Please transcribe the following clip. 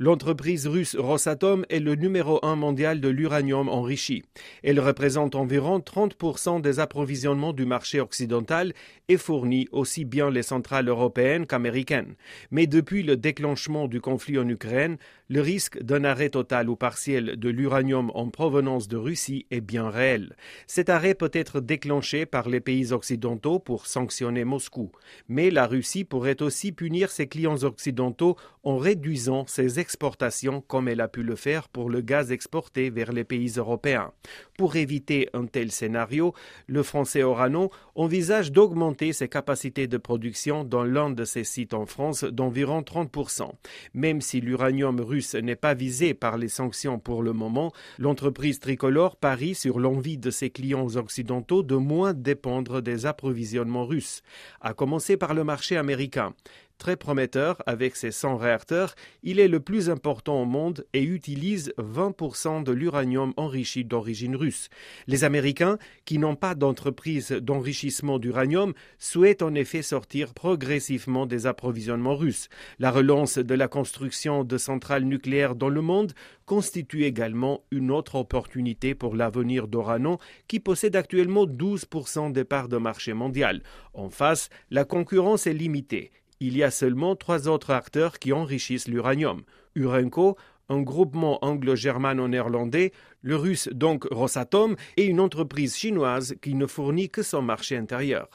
L'entreprise russe Rosatom est le numéro un mondial de l'uranium enrichi. Elle représente environ 30% des approvisionnements du marché occidental et fournit aussi bien les centrales européennes qu'américaines. Mais depuis le déclenchement du conflit en Ukraine, le risque d'un arrêt total ou partiel de l'uranium en provenance de Russie est bien réel. Cet arrêt peut être déclenché par les pays occidentaux pour sanctionner Moscou. Mais la Russie pourrait aussi punir ses clients occidentaux en réduisant ses exportations comme elle a pu le faire pour le gaz exporté vers les pays européens. Pour éviter un tel scénario, le français Orano envisage d'augmenter ses capacités de production dans l'un de ses sites en France d'environ 30%. Même si l'uranium russe n'est pas visé par les sanctions pour le moment, l'entreprise tricolore parie sur l'envie de ses clients occidentaux de moins dépendre des approvisionnements russes, à commencer par le marché américain. Très prometteur avec ses 100 réacteurs, il est le plus important au monde et utilise 20% de l'uranium enrichi d'origine russe. Les Américains, qui n'ont pas d'entreprise d'enrichissement d'uranium, souhaitent en effet sortir progressivement des approvisionnements russes. La relance de la construction de centrales nucléaires dans le monde constitue également une autre opportunité pour l'avenir d'Orano, qui possède actuellement 12% des parts de marché mondial. En face, la concurrence est limitée il y a seulement trois autres acteurs qui enrichissent l'uranium. Urenco, un groupement anglo-germano-néerlandais, le russe donc Rosatom et une entreprise chinoise qui ne fournit que son marché intérieur.